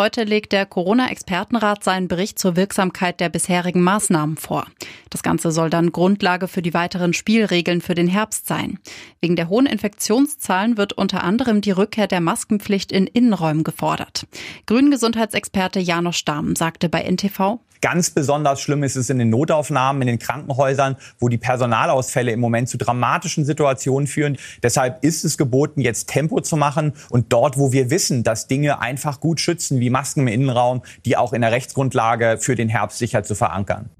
Heute legt der Corona-Expertenrat seinen Bericht zur Wirksamkeit der bisherigen Maßnahmen vor. Das Ganze soll dann Grundlage für die weiteren Spielregeln für den Herbst sein. Wegen der hohen Infektionszahlen wird unter anderem die Rückkehr der Maskenpflicht in Innenräumen gefordert. Grünen-Gesundheitsexperte Janosch Stamm sagte bei NTV, Ganz besonders schlimm ist es in den Notaufnahmen, in den Krankenhäusern, wo die Personalausfälle im Moment zu dramatischen Situationen führen. Deshalb ist es geboten, jetzt Tempo zu machen und dort, wo wir wissen, dass Dinge einfach gut schützen, wie Masken im Innenraum, die auch in der Rechtsgrundlage für den Herbst sicher zu verankern.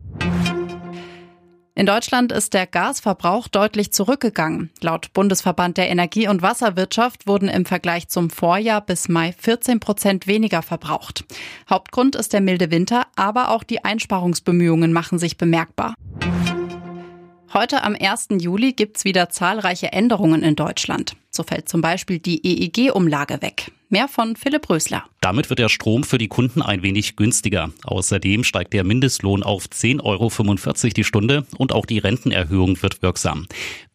In Deutschland ist der Gasverbrauch deutlich zurückgegangen. Laut Bundesverband der Energie- und Wasserwirtschaft wurden im Vergleich zum Vorjahr bis Mai 14 Prozent weniger verbraucht. Hauptgrund ist der milde Winter, aber auch die Einsparungsbemühungen machen sich bemerkbar. Heute am 1. Juli gibt's wieder zahlreiche Änderungen in Deutschland. So fällt zum Beispiel die EEG-Umlage weg. Mehr von Philipp Rösler. Damit wird der Strom für die Kunden ein wenig günstiger. Außerdem steigt der Mindestlohn auf 10,45 Euro die Stunde und auch die Rentenerhöhung wird wirksam.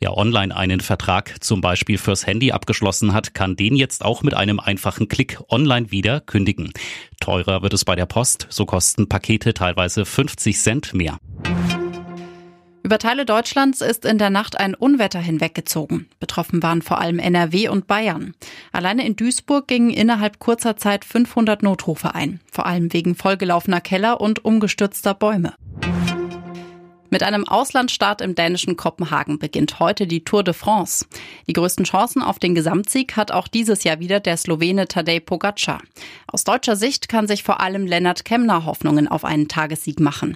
Wer online einen Vertrag zum Beispiel fürs Handy abgeschlossen hat, kann den jetzt auch mit einem einfachen Klick online wieder kündigen. Teurer wird es bei der Post, so kosten Pakete teilweise 50 Cent mehr. Über Teile Deutschlands ist in der Nacht ein Unwetter hinweggezogen. Betroffen waren vor allem NRW und Bayern. Alleine in Duisburg gingen innerhalb kurzer Zeit 500 Notrufe ein, vor allem wegen vollgelaufener Keller und umgestürzter Bäume. Mit einem Auslandsstart im dänischen Kopenhagen beginnt heute die Tour de France. Die größten Chancen auf den Gesamtsieg hat auch dieses Jahr wieder der Slowene Tadej Pogacar. Aus deutscher Sicht kann sich vor allem Lennart Kemner Hoffnungen auf einen Tagessieg machen.